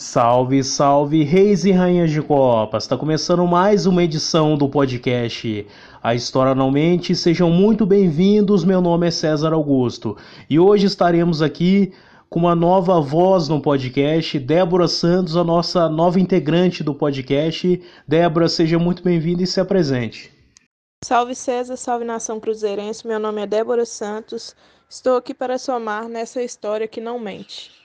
Salve, salve, reis e rainhas de copas! Está começando mais uma edição do podcast A História Não Mente. Sejam muito bem-vindos. Meu nome é César Augusto e hoje estaremos aqui com uma nova voz no podcast, Débora Santos, a nossa nova integrante do podcast. Débora, seja muito bem-vinda e se apresente. Salve César, salve nação cruzeirense. Meu nome é Débora Santos. Estou aqui para somar nessa história que não mente.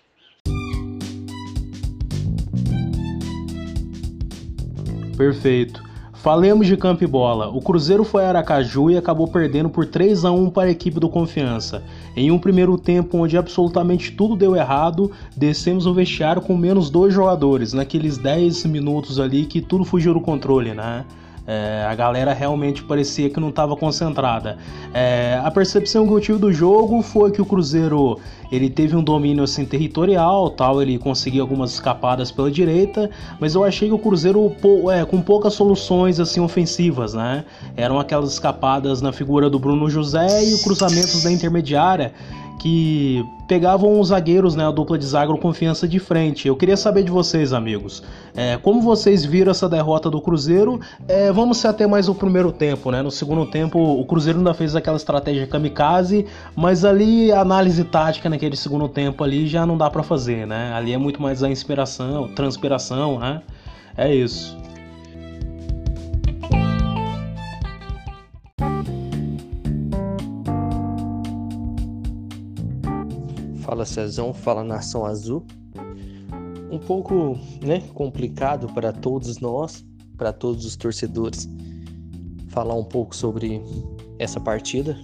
Perfeito. Falemos de campo e bola. O Cruzeiro foi a Aracaju e acabou perdendo por 3 a 1 para a equipe do Confiança. Em um primeiro tempo onde absolutamente tudo deu errado, descemos o vestiário com menos dois jogadores, naqueles 10 minutos ali que tudo fugiu do controle, né? É, a galera realmente parecia que não estava concentrada. É, a percepção que eu tive do jogo foi que o Cruzeiro ele teve um domínio assim territorial, tal, ele conseguiu algumas escapadas pela direita, mas eu achei que o Cruzeiro é, com poucas soluções assim ofensivas, né? Eram aquelas escapadas na figura do Bruno José e os cruzamentos da intermediária que pegavam os zagueiros, né, a dupla de zaga confiança de frente. Eu queria saber de vocês, amigos, é, como vocês viram essa derrota do Cruzeiro? É, vamos ser até mais o primeiro tempo, né? No segundo tempo, o Cruzeiro ainda fez aquela estratégia kamikaze, mas ali a análise tática naquele segundo tempo ali já não dá para fazer, né? Ali é muito mais a inspiração, transpiração, né? É isso. Fala Cezão, fala Nação Azul. Um pouco né, complicado para todos nós, para todos os torcedores, falar um pouco sobre essa partida,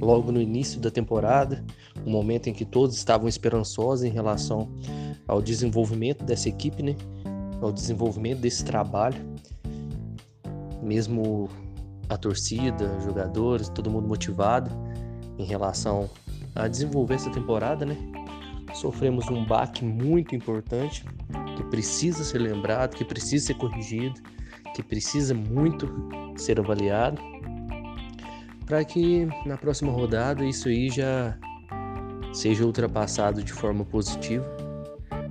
logo no início da temporada, um momento em que todos estavam esperançosos em relação ao desenvolvimento dessa equipe, né? ao desenvolvimento desse trabalho. Mesmo a torcida, jogadores, todo mundo motivado em relação a desenvolver essa temporada, né? Sofremos um baque muito importante que precisa ser lembrado, que precisa ser corrigido, que precisa muito ser avaliado, para que na próxima rodada isso aí já seja ultrapassado de forma positiva,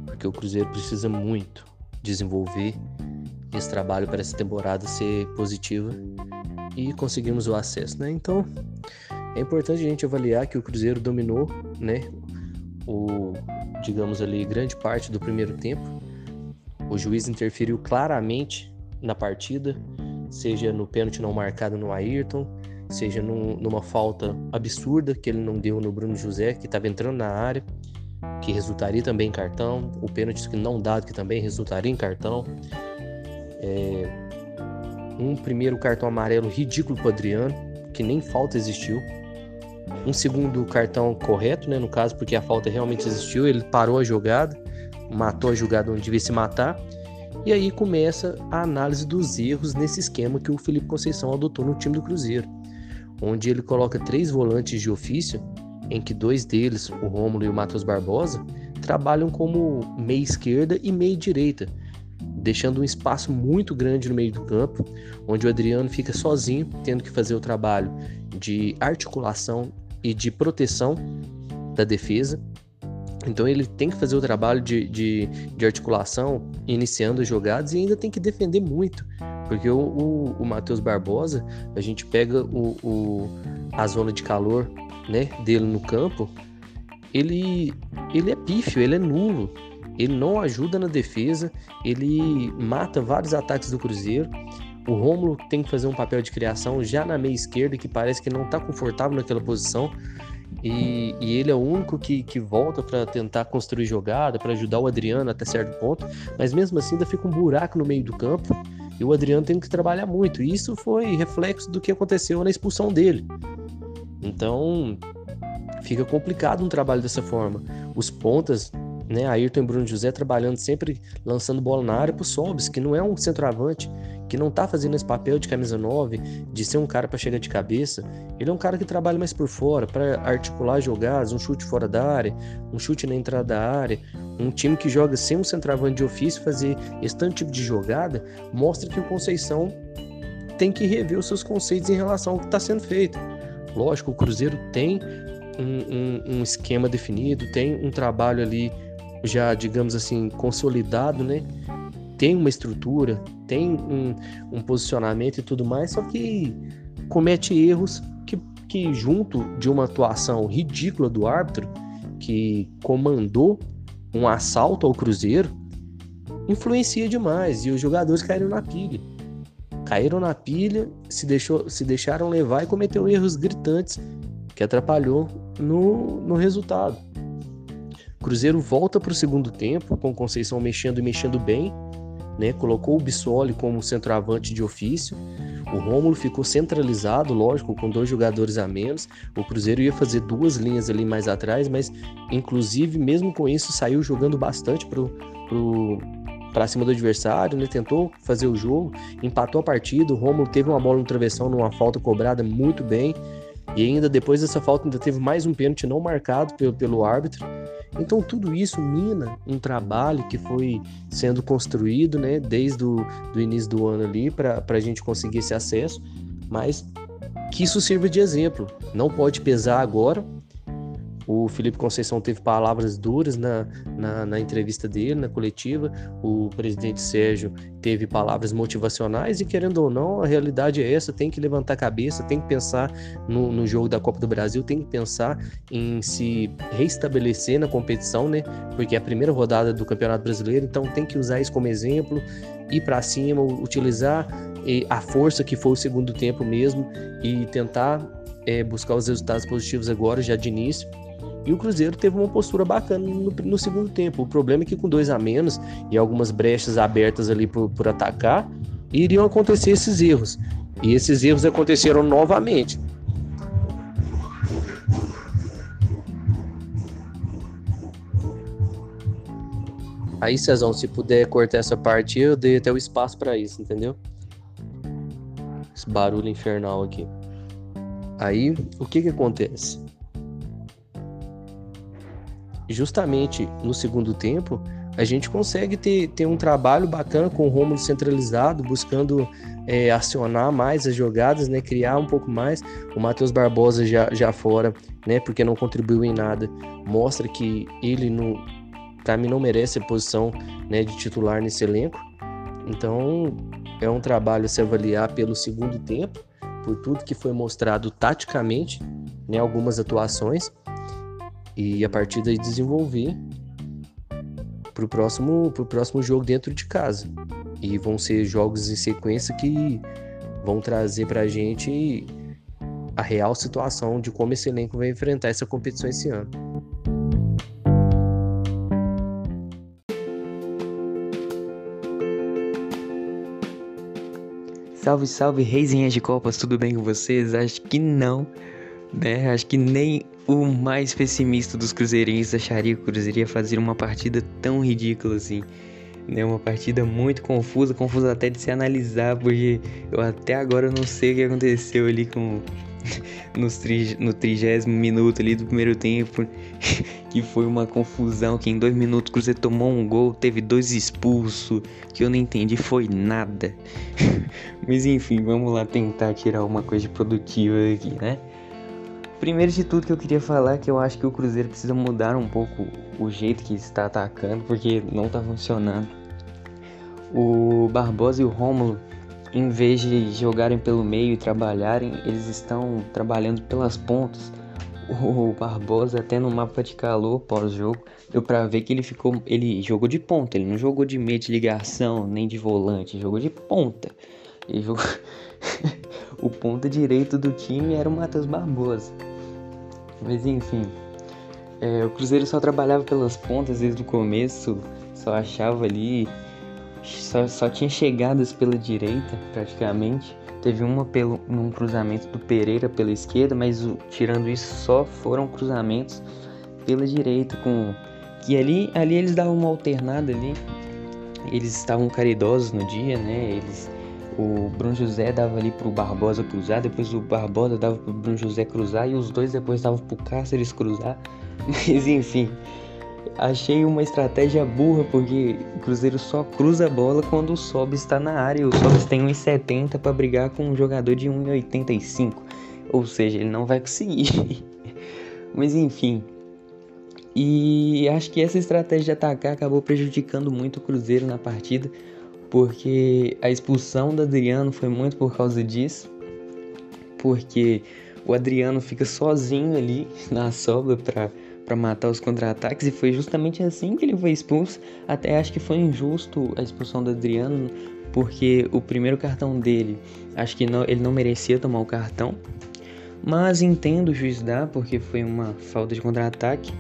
porque o Cruzeiro precisa muito desenvolver esse trabalho para essa temporada ser positiva e conseguirmos o acesso, né? Então, é importante a gente avaliar que o Cruzeiro dominou, né, o, digamos ali, grande parte do primeiro tempo. O juiz interferiu claramente na partida, seja no pênalti não marcado no Ayrton, seja num, numa falta absurda que ele não deu no Bruno José, que estava entrando na área, que resultaria também em cartão, o pênalti que não dado, que também resultaria em cartão. É, um primeiro cartão amarelo ridículo para Adriano, que nem falta existiu um segundo cartão correto, né, no caso, porque a falta realmente existiu, ele parou a jogada, matou a jogada onde devia se matar, e aí começa a análise dos erros nesse esquema que o Felipe Conceição adotou no time do Cruzeiro, onde ele coloca três volantes de ofício, em que dois deles, o Rômulo e o Matheus Barbosa, trabalham como meia esquerda e meia direita, deixando um espaço muito grande no meio do campo, onde o Adriano fica sozinho, tendo que fazer o trabalho de articulação e de proteção da defesa. Então ele tem que fazer o trabalho de, de, de articulação, iniciando as jogadas e ainda tem que defender muito. Porque o, o, o Matheus Barbosa, a gente pega o, o, a zona de calor né, dele no campo, ele, ele é pífio, ele é nulo. Ele não ajuda na defesa, ele mata vários ataques do Cruzeiro. O Rômulo tem que fazer um papel de criação já na meia esquerda, que parece que não está confortável naquela posição. E, e, ele é o único que, que volta para tentar construir jogada, para ajudar o Adriano até certo ponto. Mas mesmo assim, ainda fica um buraco no meio do campo. E o Adriano tem que trabalhar muito. E isso foi reflexo do que aconteceu na expulsão dele. Então, fica complicado um trabalho dessa forma. Os pontas né? Ayrton e Bruno José trabalhando sempre lançando bola na área pro Sobis, que não é um centroavante, que não tá fazendo esse papel de camisa 9, de ser um cara para chegar de cabeça. Ele é um cara que trabalha mais por fora, para articular jogadas, um chute fora da área, um chute na entrada da área. Um time que joga sem um centroavante de ofício fazer esse tanto tipo de jogada, mostra que o Conceição tem que rever os seus conceitos em relação ao que está sendo feito. Lógico, o Cruzeiro tem um, um, um esquema definido, tem um trabalho ali já digamos assim, consolidado, né? Tem uma estrutura, tem um, um posicionamento e tudo mais, só que comete erros que, que, junto de uma atuação ridícula do árbitro, que comandou um assalto ao Cruzeiro, influencia demais e os jogadores caíram na pilha. Caíram na pilha, se, deixou, se deixaram levar e cometeu erros gritantes que atrapalhou no, no resultado. Cruzeiro volta para o segundo tempo, com Conceição mexendo e mexendo bem, né? Colocou o Bissoli como centroavante de ofício. O Rômulo ficou centralizado, lógico, com dois jogadores a menos. O Cruzeiro ia fazer duas linhas ali mais atrás, mas inclusive mesmo com isso saiu jogando bastante pro, pro para cima do adversário, né? Tentou fazer o jogo, empatou a partida. O Rômulo teve uma bola no travessão numa falta cobrada muito bem. E ainda depois dessa falta ainda teve mais um pênalti não marcado pelo, pelo árbitro. Então tudo isso mina um trabalho que foi sendo construído né, desde o do início do ano ali para a gente conseguir esse acesso, mas que isso sirva de exemplo. Não pode pesar agora, o Felipe Conceição teve palavras duras na, na, na, entrevista dele, na coletiva. O presidente Sérgio teve palavras motivacionais e, querendo ou não, a realidade é essa: tem que levantar a cabeça, tem que pensar no, no jogo da Copa do Brasil, tem que pensar em se reestabelecer na competição, né? Porque é a primeira rodada do Campeonato Brasileiro, então tem que usar isso como exemplo, ir para cima, utilizar a força que foi o segundo tempo mesmo e tentar é, buscar os resultados positivos agora, já de início. E o Cruzeiro teve uma postura bacana no, no, segundo tempo. O problema é que com dois a menos e algumas brechas abertas ali por, por atacar, iriam acontecer esses erros. E esses erros aconteceram novamente. Aí, Cezão, se puder cortar essa parte, eu dei até o espaço para isso, entendeu? Esse barulho infernal aqui. Aí, o que que acontece? Justamente no segundo tempo, a gente consegue ter, ter um trabalho bacana com o Romulo centralizado, buscando é, acionar mais as jogadas, né, criar um pouco mais. O Matheus Barbosa já, já fora, né, porque não contribuiu em nada, mostra que ele, para mim, não merece a posição né, de titular nesse elenco. Então, é um trabalho a se avaliar pelo segundo tempo, por tudo que foi mostrado taticamente, né, algumas atuações e a partir daí desenvolver pro próximo, pro próximo jogo dentro de casa. E vão ser jogos em sequência que vão trazer pra gente a real situação de como esse elenco vai enfrentar essa competição esse ano. Salve, salve, reizinhas de copas, tudo bem com vocês? Acho que não, né? Acho que nem o mais pessimista dos cruzeirenses acharia que o Cruzeiro ia fazer uma partida tão ridícula assim. Né? Uma partida muito confusa, confusa até de se analisar, porque eu até agora não sei o que aconteceu ali com nos tri, no trigésimo minuto ali do primeiro tempo, que foi uma confusão, que em dois minutos o Cruzeiro tomou um gol, teve dois expulsos, que eu não entendi, foi nada. Mas enfim, vamos lá tentar tirar uma coisa produtiva aqui, né? Primeiro de tudo que eu queria falar é que eu acho que o Cruzeiro precisa mudar um pouco o jeito que está atacando, porque não está funcionando. O Barbosa e o Rômulo, em vez de jogarem pelo meio e trabalharem, eles estão trabalhando pelas pontas. O Barbosa até no mapa de calor pós-jogo deu para ver que ele ficou, ele jogou de ponta, ele não jogou de meio de ligação nem de volante, jogou de ponta. Ele jogou o ponta direito do time era o Matheus Barbosa. Mas enfim, é, o Cruzeiro só trabalhava pelas pontas desde o começo, só achava ali, só, só tinha chegadas pela direita praticamente. Teve uma pelo, num cruzamento do Pereira pela esquerda, mas o, tirando isso só foram cruzamentos pela direita com que ali ali eles davam uma alternada ali. Eles estavam caridosos no dia, né? Eles o Bruno José dava ali pro Barbosa cruzar, depois o Barbosa dava pro Bruno José cruzar e os dois depois davam pro Cáceres cruzar. Mas enfim, achei uma estratégia burra porque o Cruzeiro só cruza a bola quando o Sobe está na área o Sobe tem 1,70 para brigar com um jogador de 1,85. Ou seja, ele não vai conseguir. Mas enfim, E acho que essa estratégia de atacar acabou prejudicando muito o Cruzeiro na partida, porque a expulsão do Adriano foi muito por causa disso, porque o Adriano fica sozinho ali na sobra para para matar os contra-ataques e foi justamente assim que ele foi expulso. Até acho que foi injusto a expulsão do Adriano, porque o primeiro cartão dele, acho que não, ele não merecia tomar o cartão. Mas entendo o juiz dar, porque foi uma falta de contra-ataque.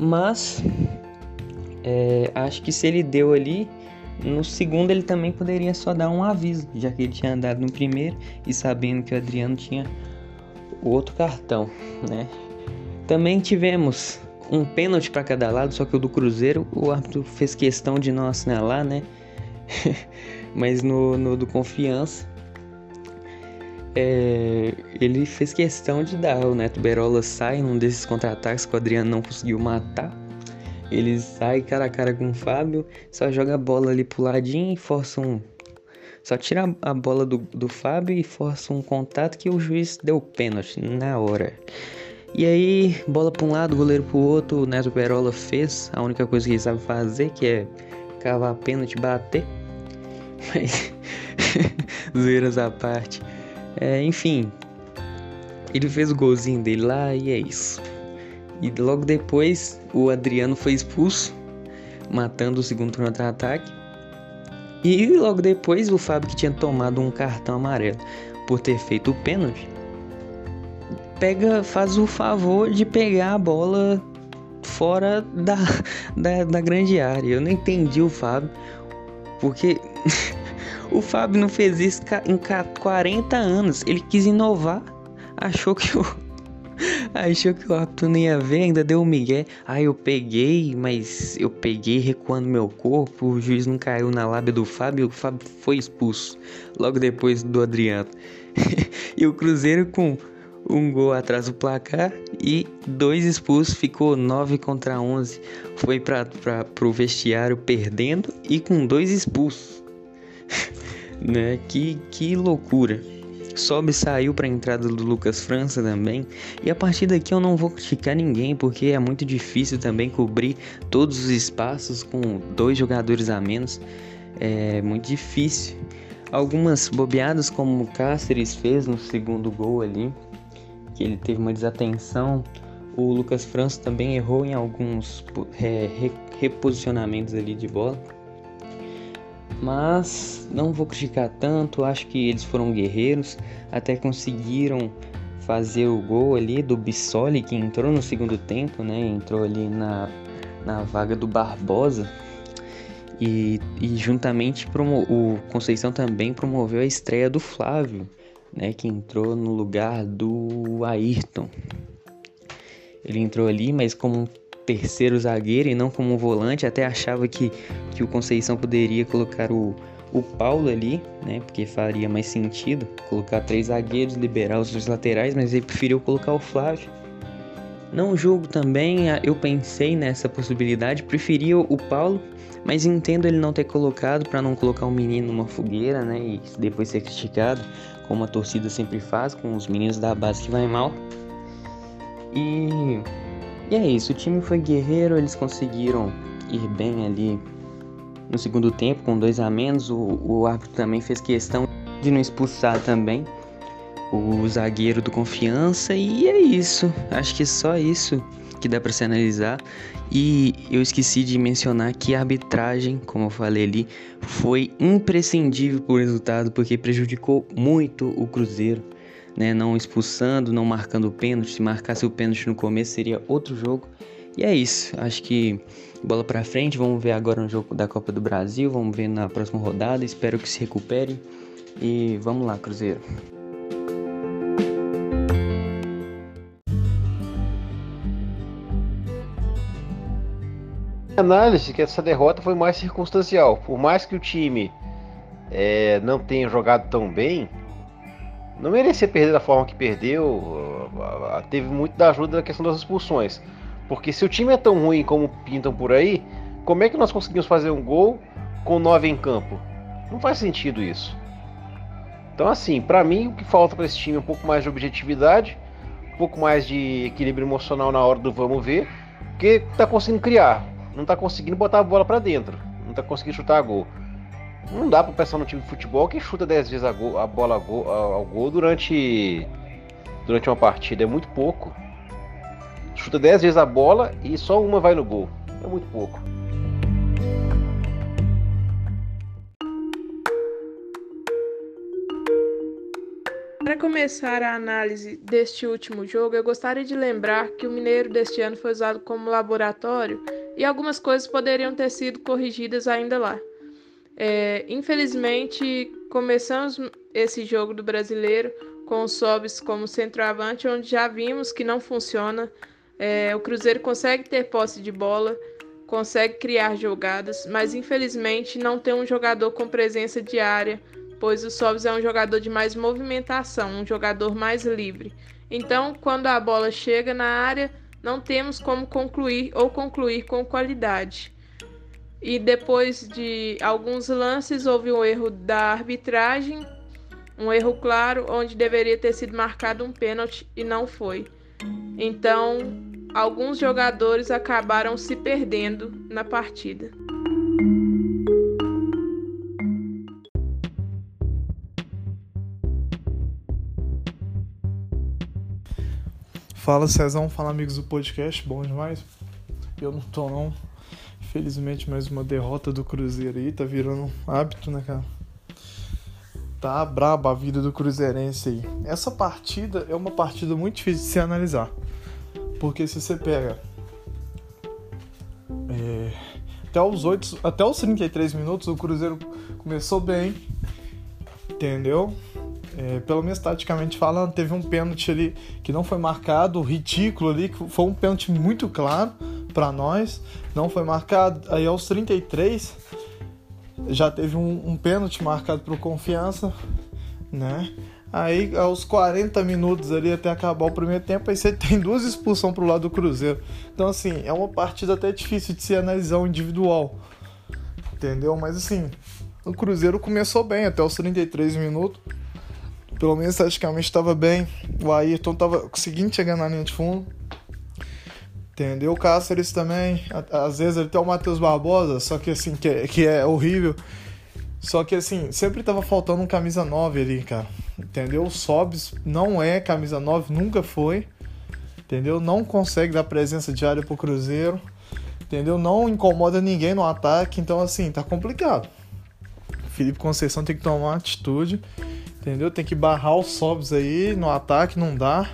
Mas é, acho que se ele deu ali, no segundo ele também poderia só dar um aviso, já que ele tinha dado no primeiro e sabendo que o Adriano tinha outro cartão, né? Também tivemos um pênalti para cada lado, só que o do Cruzeiro o árbitro fez questão de não assinalar, né? Mas no, no do Confiança é, ele fez questão de dar. O Neto Berola sai num desses contra-ataques que o Adriano não conseguiu matar. Ele sai cara a cara com o Fábio, só joga a bola ali pro ladinho e força um. Só tira a bola do, do Fábio e força um contato que o juiz deu pênalti na hora. E aí, bola para um lado, goleiro para o outro, o Neto Perola fez a única coisa que ele sabe fazer, que é cavar pênalti, bater. Mas, zoeiras à parte. É, enfim, ele fez o golzinho dele lá e é isso. E logo depois, o Adriano foi expulso, matando o segundo contra-ataque. E logo depois, o Fábio, que tinha tomado um cartão amarelo por ter feito o pênalti, pega, faz o favor de pegar a bola fora da, da, da grande área. Eu não entendi o Fábio, porque o Fábio não fez isso em 40 anos. Ele quis inovar, achou que o. Achou que o árbitro não ia ver, ainda deu um migué. Ah, eu peguei, mas eu peguei recuando meu corpo. O juiz não caiu na lábia do Fábio. O Fábio foi expulso logo depois do Adriano. e o Cruzeiro com um gol atrás do placar e dois expulsos, ficou 9 contra 11. Foi para o vestiário perdendo e com dois expulsos. né? Que, que loucura. Sobe saiu para a entrada do Lucas França também. E a partir daqui eu não vou criticar ninguém, porque é muito difícil também cobrir todos os espaços com dois jogadores a menos. É muito difícil. Algumas bobeadas como o Cáceres fez no segundo gol ali, que ele teve uma desatenção. O Lucas França também errou em alguns é, reposicionamentos ali de bola. Mas não vou criticar tanto, acho que eles foram guerreiros, até conseguiram fazer o gol ali do Bissoli, que entrou no segundo tempo, né? Entrou ali na, na vaga do Barbosa. E, e juntamente o Conceição também promoveu a estreia do Flávio, né, que entrou no lugar do Ayrton. Ele entrou ali, mas como terceiro zagueiro e não como um volante. Até achava que, que o Conceição poderia colocar o, o Paulo ali, né? Porque faria mais sentido colocar três zagueiros, liberar os dois laterais, mas ele preferiu colocar o Flávio. Não julgo também, eu pensei nessa possibilidade, preferia o Paulo, mas entendo ele não ter colocado para não colocar o um menino numa fogueira, né? E depois ser criticado como a torcida sempre faz com os meninos da base que vai mal. E, e é isso, o time foi guerreiro, eles conseguiram ir bem ali no segundo tempo, com dois a menos. O, o árbitro também fez questão de não expulsar também o zagueiro do confiança. E é isso, acho que só isso que dá para se analisar. E eu esqueci de mencionar que a arbitragem, como eu falei ali, foi imprescindível para o resultado porque prejudicou muito o Cruzeiro. Né, não expulsando, não marcando o pênalti. Se marcasse o pênalti no começo seria outro jogo. E é isso. Acho que bola para frente. Vamos ver agora no jogo da Copa do Brasil. Vamos ver na próxima rodada. Espero que se recupere. E vamos lá, Cruzeiro. análise que essa derrota foi mais circunstancial. Por mais que o time é, não tenha jogado tão bem, não merecia perder da forma que perdeu. Teve muito da ajuda da questão das expulsões. Porque se o time é tão ruim como pintam por aí, como é que nós conseguimos fazer um gol com nove em campo? Não faz sentido isso. Então, assim, para mim, o que falta para esse time é um pouco mais de objetividade, um pouco mais de equilíbrio emocional na hora do vamos ver Porque tá conseguindo criar, não tá conseguindo botar a bola para dentro, não tá conseguindo chutar a gol. Não dá para pensar no time de futebol que chuta 10 vezes a, gol, a bola ao gol, ao gol durante, durante uma partida, é muito pouco. Chuta 10 vezes a bola e só uma vai no gol, é muito pouco. Para começar a análise deste último jogo, eu gostaria de lembrar que o Mineiro deste ano foi usado como laboratório e algumas coisas poderiam ter sido corrigidas ainda lá. É, infelizmente, começamos esse jogo do brasileiro com o Sobis como centroavante, onde já vimos que não funciona. É, o Cruzeiro consegue ter posse de bola, consegue criar jogadas, mas infelizmente não tem um jogador com presença diária pois o Sobs é um jogador de mais movimentação, um jogador mais livre. Então, quando a bola chega na área, não temos como concluir ou concluir com qualidade. E depois de alguns lances, houve um erro da arbitragem, um erro claro, onde deveria ter sido marcado um pênalti e não foi. Então, alguns jogadores acabaram se perdendo na partida. Fala Cezão, fala amigos do podcast, bom demais? Eu não tô não. Infelizmente mais uma derrota do Cruzeiro aí, tá virando hábito, né, cara? Tá braba a vida do Cruzeirense aí. Essa partida é uma partida muito difícil de se analisar. Porque se você pega. É, até os 8, até os 33 minutos o Cruzeiro começou bem. Entendeu? É, pelo menos taticamente falando, teve um pênalti ali que não foi marcado, ridículo ali, que foi um pênalti muito claro para nós, não foi marcado. Aí aos 33 já teve um, um pênalti marcado por confiança, né? Aí aos 40 minutos ali até acabar o primeiro tempo, aí você tem duas expulsões pro lado do Cruzeiro. Então assim, é uma partida até difícil de se analisar o individual. Entendeu? Mas assim, o Cruzeiro começou bem até os 33 minutos pelo menos taticamente estava bem. O Ayrton estava conseguindo chegar na linha de fundo. Entendeu? O Cáceres também, às vezes ele tem o Matheus Barbosa, só que assim, que é, que é horrível. Só que assim, sempre tava faltando um camisa 9 ali, cara. Entendeu? O Sobs não é camisa 9, nunca foi. Entendeu? Não consegue dar presença diária pro Cruzeiro. Entendeu? Não incomoda ninguém no ataque, então assim, tá complicado. Felipe Conceição tem que tomar uma atitude. Entendeu? Tem que barrar os Sobs aí no ataque, não dá.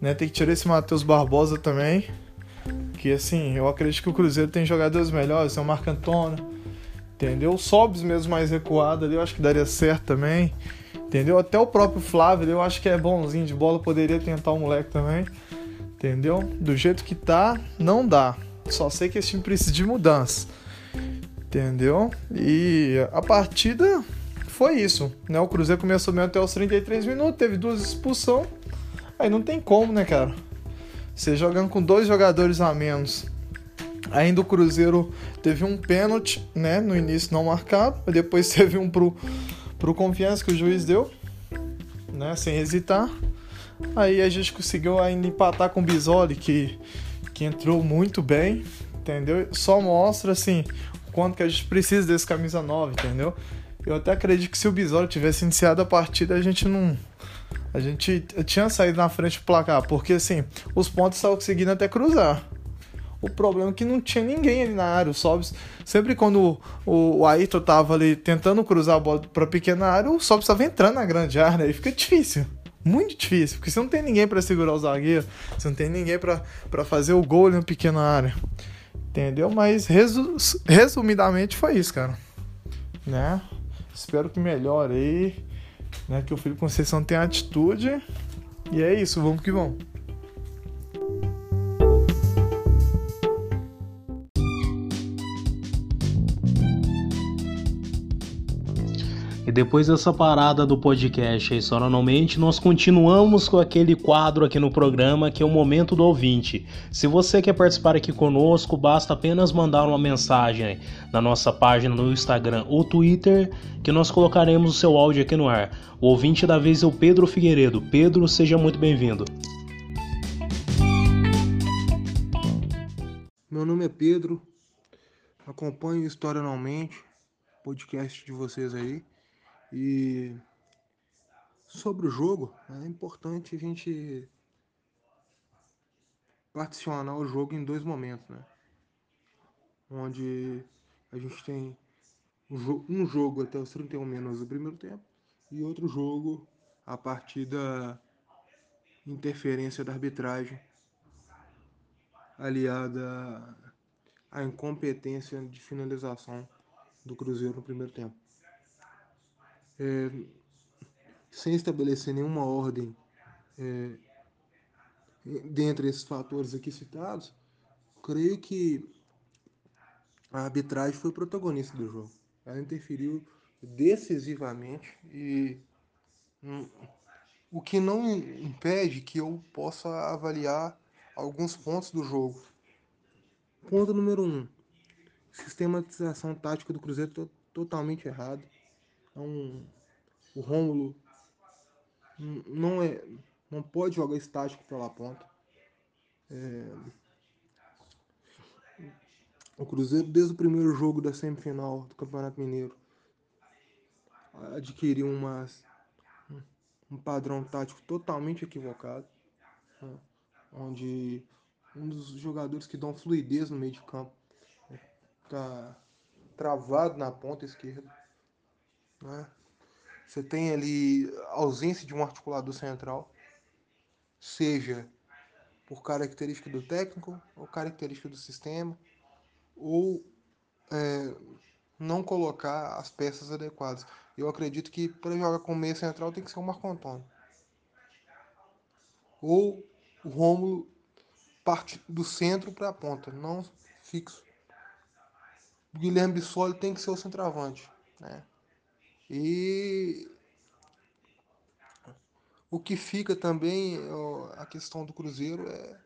Né? Tem que tirar esse Matheus Barbosa também. Que assim, eu acredito que o Cruzeiro tem jogadores melhores, é o Marco Antônio. Entendeu? O Sobs mesmo mais recuado ali, eu acho que daria certo também. Entendeu? Até o próprio Flávio, eu acho que é bonzinho de bola, poderia tentar o moleque também. Entendeu? Do jeito que tá, não dá. Só sei que esse time precisa de mudança. Entendeu? E a partida foi isso, né? O Cruzeiro começou mesmo até os 33 minutos, teve duas expulsões. Aí não tem como, né, cara? Você jogando com dois jogadores a menos. Ainda o Cruzeiro teve um pênalti, né, no início não marcado, depois teve um pro, pro confiança que o juiz deu, né, sem hesitar. Aí a gente conseguiu ainda empatar com o Bisoli, que, que entrou muito bem, entendeu? Só mostra, assim, o quanto que a gente precisa desse camisa 9, entendeu? Eu até acredito que se o Bisoli tivesse iniciado a partida, a gente não. A gente tinha saído na frente do placar, porque assim, os pontos estavam conseguindo até cruzar. O problema é que não tinha ninguém ali na área. O Sobs, sempre quando o, o Ayrton tava ali tentando cruzar a bola pra pequena área, o Sobs estava entrando na grande área. Aí fica difícil. Muito difícil, porque você não tem ninguém para segurar o zagueiro, você não tem ninguém para fazer o gol na pequena área. Entendeu? Mas resu resumidamente foi isso, cara. Né? Espero que melhore aí, né? Que o Felipe Conceição tenha atitude. E é isso, vamos que vamos. Depois dessa parada do podcast aí, sonoramente, nós continuamos com aquele quadro aqui no programa que é o Momento do Ouvinte. Se você quer participar aqui conosco, basta apenas mandar uma mensagem na nossa página no Instagram ou Twitter que nós colocaremos o seu áudio aqui no ar. O ouvinte da vez é o Pedro Figueiredo. Pedro, seja muito bem-vindo. Meu nome é Pedro, acompanho História Normalmente, podcast de vocês aí. E sobre o jogo, é importante a gente particionar o jogo em dois momentos, né? Onde a gente tem um jogo até os 31 minutos do primeiro tempo e outro jogo a partir da interferência da arbitragem aliada à incompetência de finalização do Cruzeiro no primeiro tempo. É, sem estabelecer nenhuma ordem é, dentre esses fatores aqui citados, creio que a arbitragem foi protagonista do jogo. Ela interferiu decisivamente e hum, o que não impede que eu possa avaliar alguns pontos do jogo. Ponto número um: sistematização tática do Cruzeiro totalmente errado. Então, o Rômulo não é, não pode jogar estático pela ponta. É, o Cruzeiro, desde o primeiro jogo da semifinal do Campeonato Mineiro, adquiriu uma, um padrão tático totalmente equivocado, né? onde um dos jogadores que dão fluidez no meio de campo está travado na ponta esquerda. Né? Você tem ali ausência de um articulador central, seja por característica do técnico ou característica do sistema ou é, não colocar as peças adequadas. Eu acredito que para jogar com meia central tem que ser o Marco Antônio. Ou o Rômulo parte do centro para a ponta, não fixo. O Guilherme Bissoli tem que ser o centroavante. Né? E o que fica também, a questão do Cruzeiro é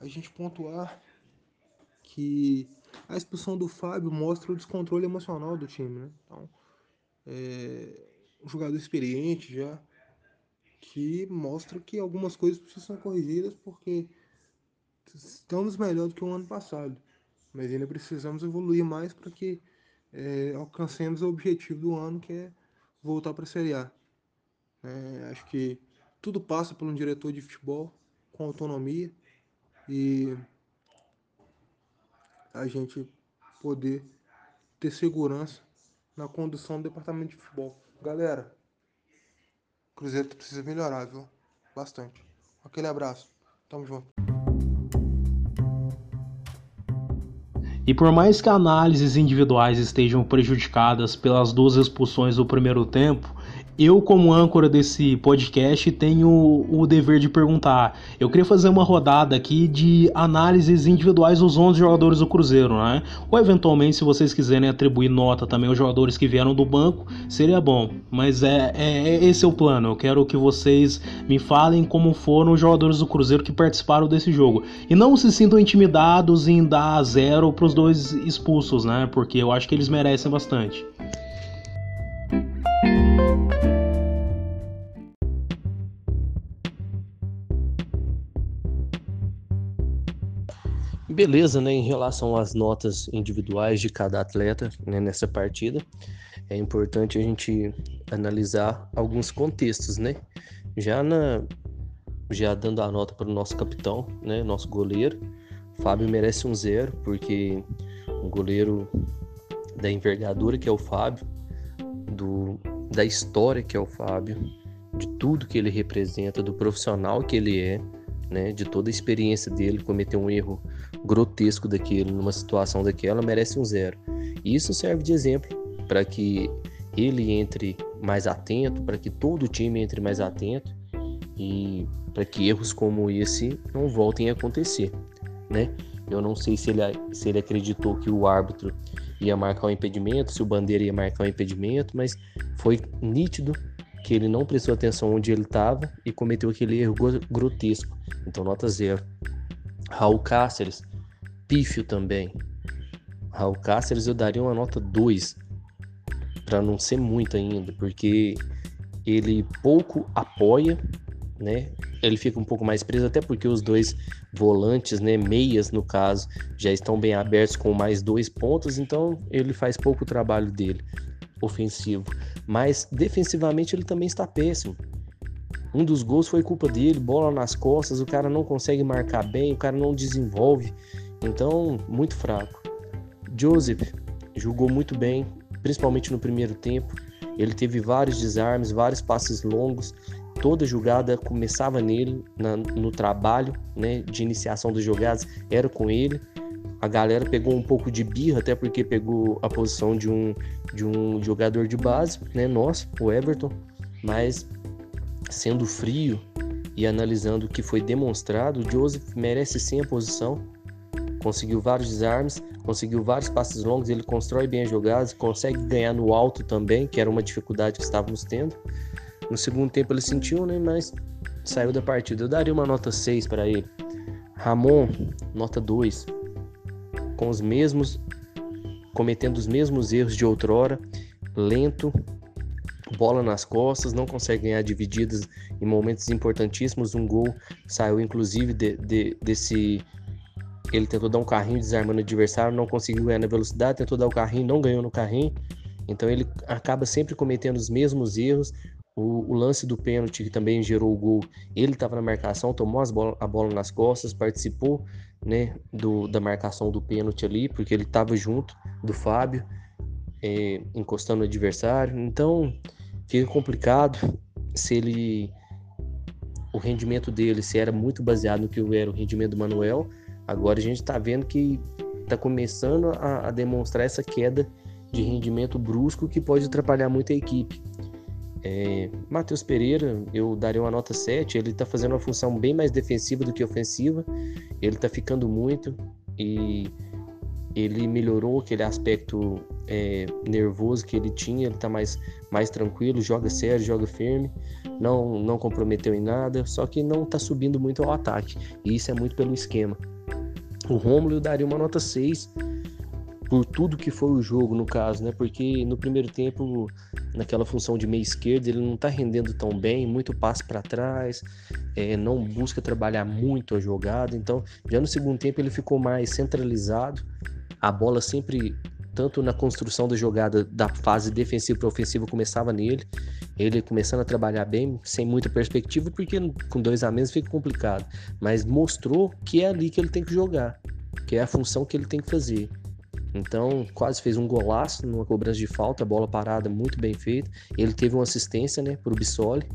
a gente pontuar que a expulsão do Fábio mostra o descontrole emocional do time, né? Então, é um jogador experiente já, que mostra que algumas coisas precisam ser corrigidas porque estamos melhor do que o ano passado, mas ainda precisamos evoluir mais para que é, alcancemos o objetivo do ano, que é voltar para a Série A. É, acho que tudo passa por um diretor de futebol com autonomia e a gente poder ter segurança na condução do departamento de futebol. Galera, Cruzeiro precisa melhorar, viu? Bastante. Aquele abraço. Tamo junto. E por mais que análises individuais estejam prejudicadas pelas duas expulsões do primeiro tempo, eu, como âncora desse podcast, tenho o dever de perguntar. Eu queria fazer uma rodada aqui de análises individuais dos 11 jogadores do Cruzeiro, né? Ou eventualmente, se vocês quiserem atribuir nota também aos jogadores que vieram do banco, seria bom. Mas é, é, é esse é o plano. Eu quero que vocês me falem como foram os jogadores do Cruzeiro que participaram desse jogo. E não se sintam intimidados em dar zero para os dois expulsos, né? Porque eu acho que eles merecem bastante. Beleza, né, em relação às notas individuais de cada atleta né, nessa partida, é importante a gente analisar alguns contextos, né? Já na já dando a nota para o nosso capitão, né, nosso goleiro, Fábio merece um zero porque um goleiro da envergadura que é o Fábio, do da história que é o Fábio, de tudo que ele representa, do profissional que ele é, né, de toda a experiência dele, cometer um erro grotesco daquele numa situação daquela merece um zero. E isso serve de exemplo para que ele entre mais atento, para que todo o time entre mais atento e para que erros como esse não voltem a acontecer, né? Eu não sei se ele, se ele acreditou que o árbitro ia marcar o um impedimento, se o bandeira ia marcar o um impedimento, mas foi nítido que ele não prestou atenção onde ele estava e cometeu aquele erro grotesco. Então, nota zero. Raul Cáceres, pífio também. Raul Cáceres eu daria uma nota 2, para não ser muito ainda, porque ele pouco apoia, né? ele fica um pouco mais preso, até porque os dois volantes, né, meias no caso, já estão bem abertos com mais dois pontos, então ele faz pouco trabalho dele ofensivo. Mas defensivamente ele também está péssimo. Um dos gols foi culpa dele, bola nas costas, o cara não consegue marcar bem, o cara não desenvolve. Então, muito fraco. Joseph jogou muito bem, principalmente no primeiro tempo. Ele teve vários desarmes, vários passes longos. Toda jogada começava nele, na, no trabalho né, de iniciação das jogadas, era com ele. A galera pegou um pouco de birra, até porque pegou a posição de um, de um jogador de base, né, nosso, o Everton. Mas Sendo frio e analisando o que foi demonstrado, o Joseph merece sim a posição. Conseguiu vários desarmes, conseguiu vários passes longos, ele constrói bem as jogadas, consegue ganhar no alto também, que era uma dificuldade que estávamos tendo. No segundo tempo ele sentiu, né, mas saiu da partida. Eu daria uma nota 6 para ele. Ramon, nota 2. Com os mesmos cometendo os mesmos erros de outrora, lento, bola nas costas, não consegue ganhar divididas em momentos importantíssimos. Um gol saiu, inclusive, de, de, desse. Ele tentou dar um carrinho desarmando o adversário, não conseguiu ganhar na velocidade, tentou dar o carrinho, não ganhou no carrinho. Então ele acaba sempre cometendo os mesmos erros. O, o lance do pênalti que também gerou o gol, ele estava na marcação, tomou a bola nas costas, participou né, do, da marcação do pênalti ali, porque ele estava junto do Fábio, é, encostando no adversário. Então, fica complicado se ele o rendimento dele se era muito baseado no que era o rendimento do Manuel. Agora a gente está vendo que está começando a, a, demonstrar essa queda de rendimento brusco que pode atrapalhar muito a equipe. É, Matheus Pereira, eu daria uma nota 7. Ele está fazendo uma função bem mais defensiva do que ofensiva. Ele está ficando muito e ele melhorou aquele aspecto é, nervoso que ele tinha, ele está mais, mais tranquilo, joga sério, joga firme, não, não comprometeu em nada, só que não está subindo muito ao ataque, e isso é muito pelo esquema. O Romulo eu daria uma nota 6 por tudo que foi o jogo, no caso, né? Porque no primeiro tempo, naquela função de meia esquerda, ele não está rendendo tão bem, muito passe para trás, é, não busca trabalhar muito a jogada. Então, já no segundo tempo, ele ficou mais centralizado, a bola sempre, tanto na construção da jogada da fase defensiva para ofensiva, começava nele. Ele começando a trabalhar bem, sem muita perspectiva, porque com dois a menos fica complicado. Mas mostrou que é ali que ele tem que jogar, que é a função que ele tem que fazer. Então, quase fez um golaço numa cobrança de falta, bola parada muito bem feita. Ele teve uma assistência, né, para o Bissoli.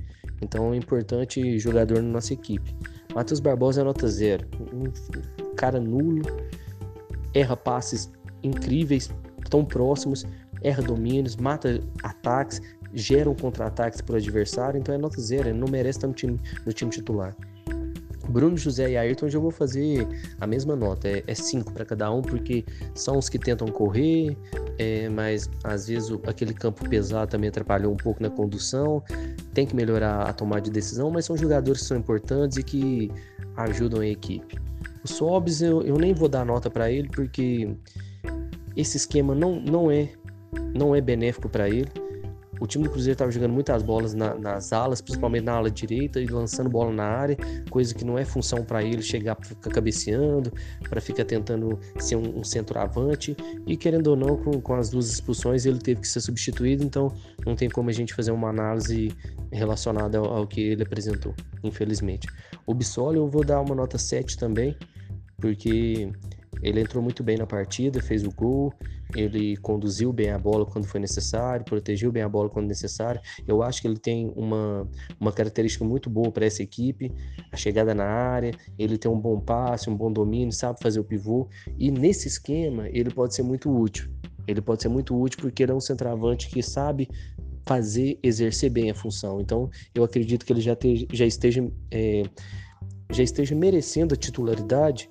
Então, é um importante jogador na nossa equipe. Matheus Barbosa é nota zero. Um cara nulo, erra passes incríveis, tão próximos, erra domínios, mata ataques, gera um contra-ataques para o adversário, então é nota zero, ele não merece estar no time, no time titular. Bruno, José e Ayrton já vou fazer a mesma nota, é 5 para cada um, porque são os que tentam correr, é, mas às vezes o, aquele campo pesado também atrapalhou um pouco na condução, tem que melhorar a tomada de decisão, mas são jogadores que são importantes e que ajudam a equipe. O Sobs eu, eu nem vou dar nota para ele porque esse esquema não, não é não é benéfico para ele. O time do Cruzeiro estava jogando muitas bolas na, nas alas, principalmente na ala direita, e lançando bola na área, coisa que não é função para ele chegar para ficar cabeceando, para ficar tentando ser um, um centroavante. E querendo ou não, com, com as duas expulsões, ele teve que ser substituído, então não tem como a gente fazer uma análise relacionada ao, ao que ele apresentou, infelizmente. O Bissoli eu vou dar uma nota 7 também, porque ele entrou muito bem na partida, fez o gol, ele conduziu bem a bola quando foi necessário, protegeu bem a bola quando necessário. Eu acho que ele tem uma, uma característica muito boa para essa equipe, a chegada na área, ele tem um bom passe, um bom domínio, sabe fazer o pivô, e nesse esquema ele pode ser muito útil. Ele pode ser muito útil porque ele é um centroavante que sabe fazer, exercer bem a função. Então, eu acredito que ele já, te, já esteja é, já esteja merecendo a titularidade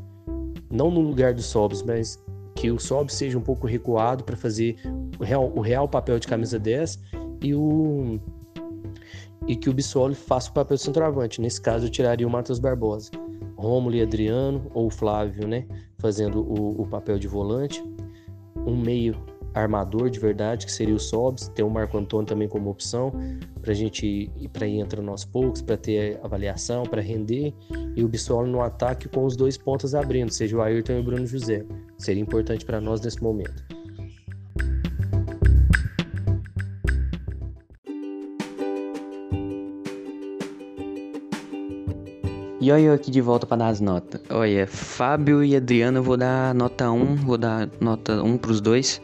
não no lugar do Sobs, mas que o Sobs seja um pouco recuado para fazer o real, o real papel de camisa 10 e o e que o Bissoli faça o papel de centroavante. Nesse caso, eu tiraria o Matheus Barbosa. Rômulo e Adriano, ou Flávio, né? Fazendo o, o, papel de volante. Um meio armador de verdade, que seria o Sobs. Tem o Marco Antônio também como opção. para a gente para ir entrando aos poucos, para ter avaliação, para render, e o Bissoli no ataque com os dois pontas abrindo, seja o Ayrton e o Bruno José. Seria importante para nós nesse momento. E olha eu aqui de volta para dar as notas. Olha, Fábio e Adriano eu vou dar nota 1, vou dar nota 1 pros dois.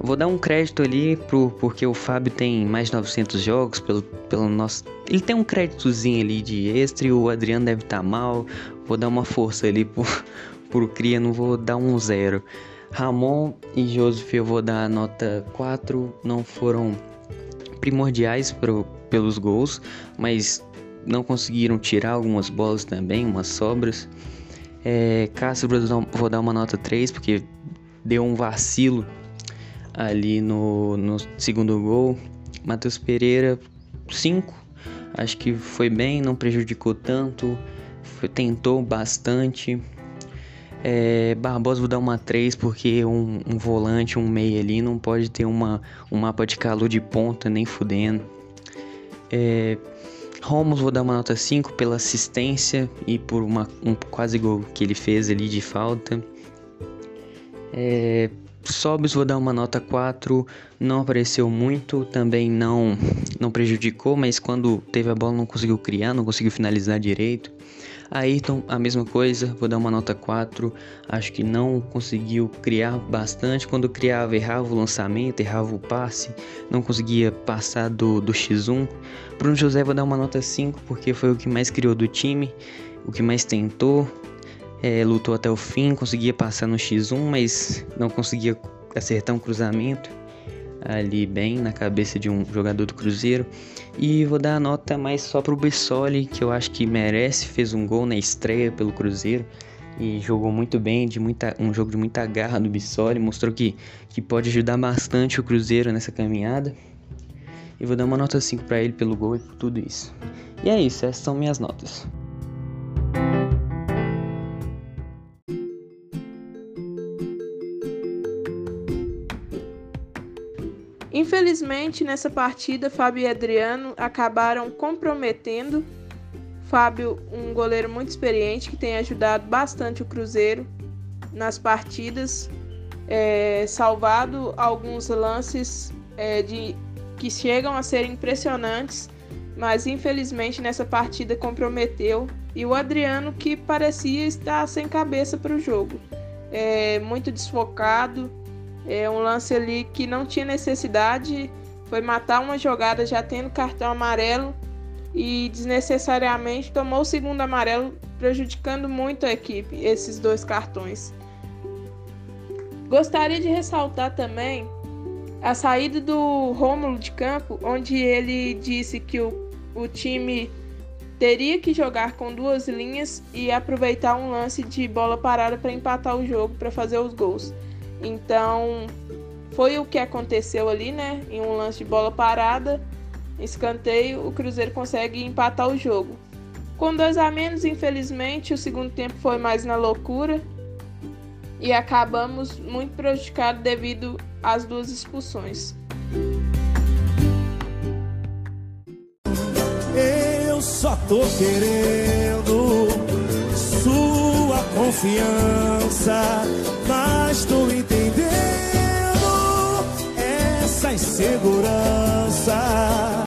Vou dar um crédito ali pro, porque o Fábio tem mais de 900 jogos pelo, pelo nosso. Ele tem um créditozinho ali de extra e o Adriano deve estar tá mal. Vou dar uma força ali pro, pro Cria, não vou dar um zero. Ramon e Joseph eu vou dar nota 4, não foram primordiais pro, pelos gols, mas não conseguiram tirar algumas bolas também, umas sobras. É, Castro vou dar uma nota 3 porque deu um vacilo ali no, no segundo gol. Matheus Pereira, 5. Acho que foi bem, não prejudicou tanto. Foi, tentou bastante. É, Barbosa vou dar uma 3 porque um, um, volante, um meia ali não pode ter uma, um mapa de calor de ponta nem fudendo. É, Romos vou dar uma nota 5 pela assistência e por uma, um quase gol que ele fez ali de falta. É, Sobis vou dar uma nota 4, não apareceu muito, também não não prejudicou, mas quando teve a bola não conseguiu criar, não conseguiu finalizar direito. Ayrton, a mesma coisa, vou dar uma nota 4, acho que não conseguiu criar bastante, quando criava errava o lançamento, errava o passe, não conseguia passar do, do X1. Bruno José vou dar uma nota 5, porque foi o que mais criou do time, o que mais tentou, é, lutou até o fim, conseguia passar no X1, mas não conseguia acertar um cruzamento ali bem na cabeça de um jogador do Cruzeiro. E vou dar a nota mais só pro Bissoli, que eu acho que merece, fez um gol na estreia pelo Cruzeiro e jogou muito bem, de muita, um jogo de muita garra do Bissoli, mostrou que, que pode ajudar bastante o Cruzeiro nessa caminhada. E vou dar uma nota 5 para ele pelo gol e por tudo isso. E é isso, essas são minhas notas. Infelizmente, nessa partida, Fábio e Adriano acabaram comprometendo. Fábio, um goleiro muito experiente que tem ajudado bastante o Cruzeiro nas partidas, é, salvado alguns lances é, de, que chegam a ser impressionantes, mas infelizmente nessa partida comprometeu. E o Adriano, que parecia estar sem cabeça para o jogo, é, muito desfocado, é um lance ali que não tinha necessidade, foi matar uma jogada já tendo cartão amarelo e desnecessariamente tomou o segundo amarelo, prejudicando muito a equipe, esses dois cartões. Gostaria de ressaltar também a saída do Rômulo de campo, onde ele disse que o, o time teria que jogar com duas linhas e aproveitar um lance de bola parada para empatar o jogo, para fazer os gols. Então, foi o que aconteceu ali, né? Em um lance de bola parada, escanteio, o Cruzeiro consegue empatar o jogo. Com dois a menos, infelizmente, o segundo tempo foi mais na loucura e acabamos muito prejudicados devido às duas expulsões. Eu só tô querendo sua confiança mas tô entendendo essa insegurança